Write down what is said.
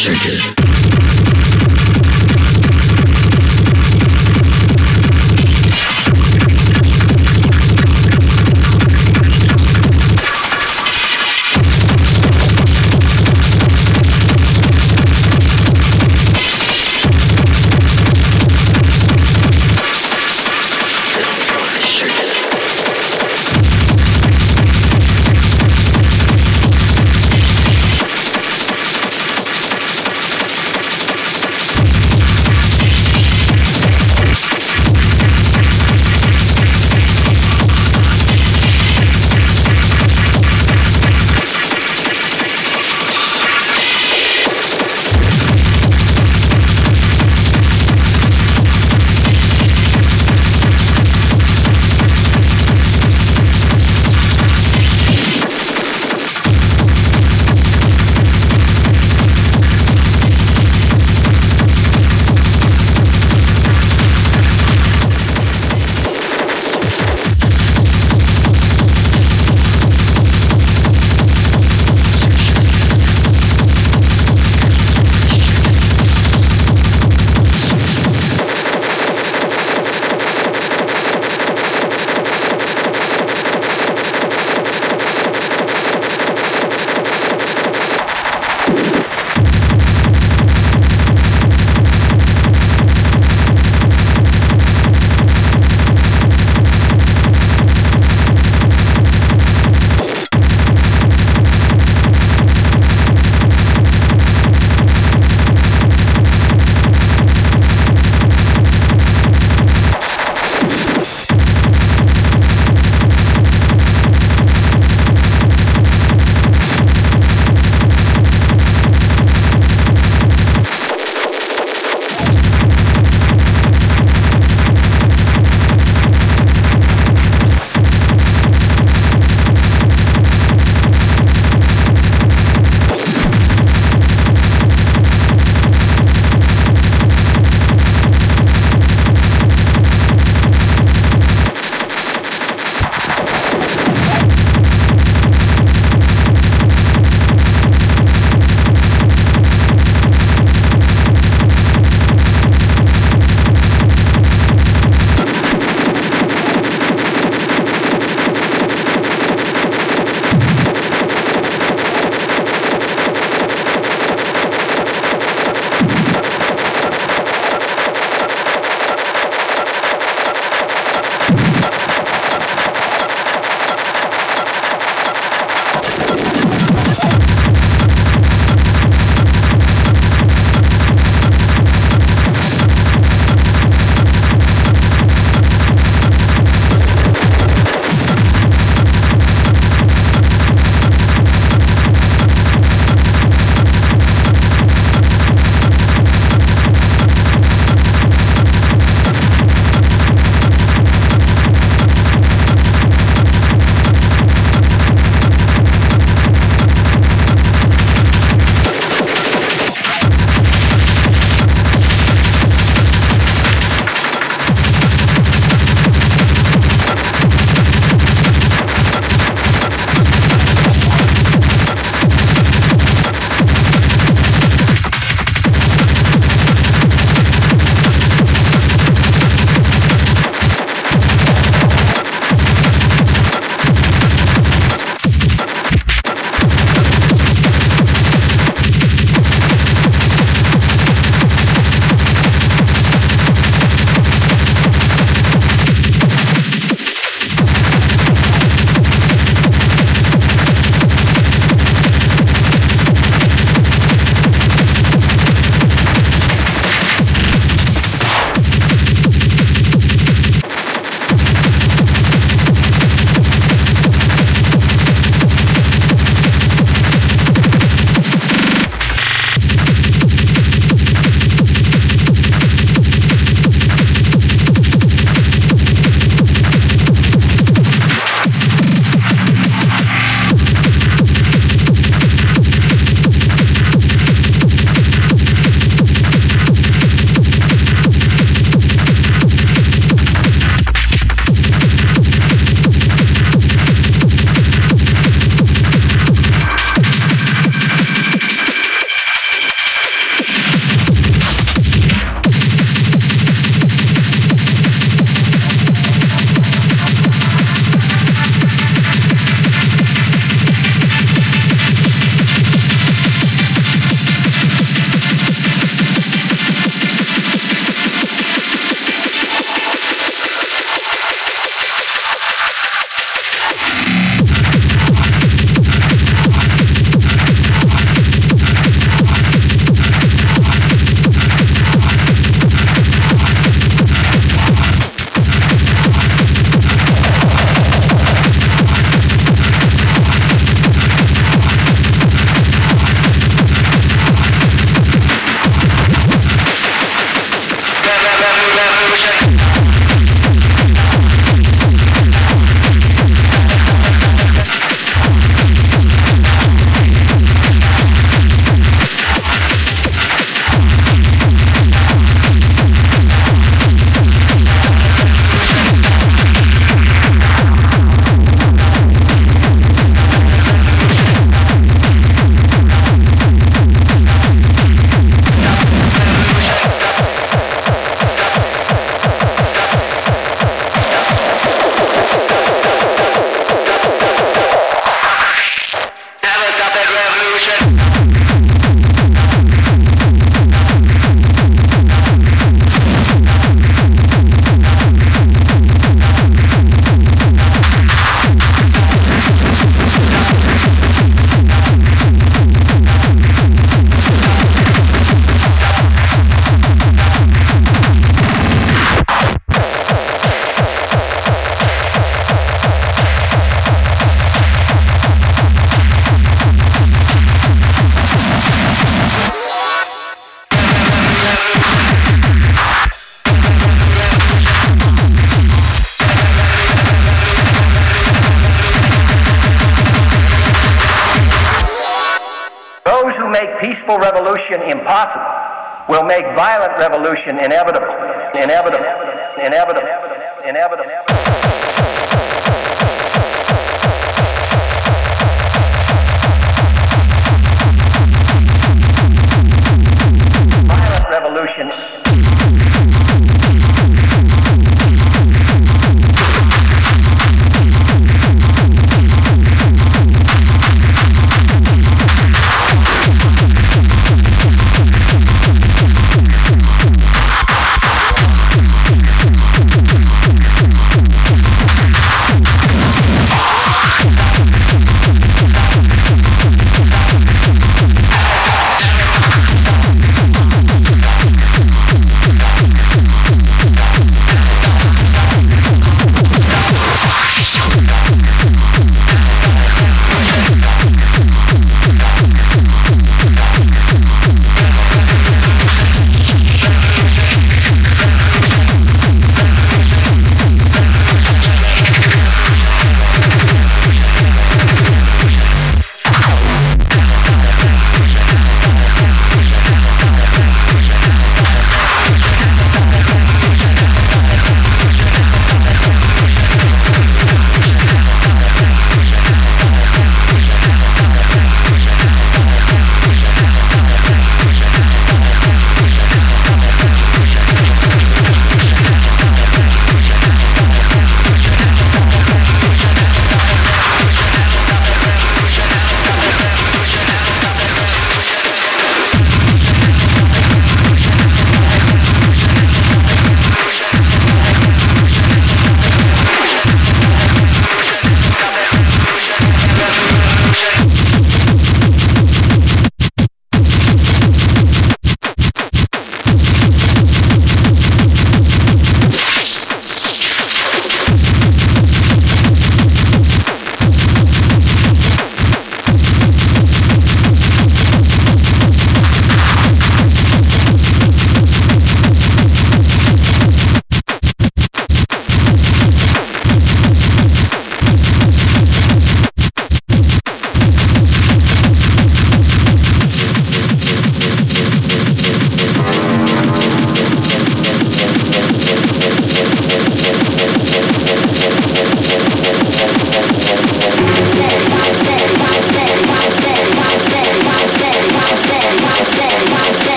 Shake it.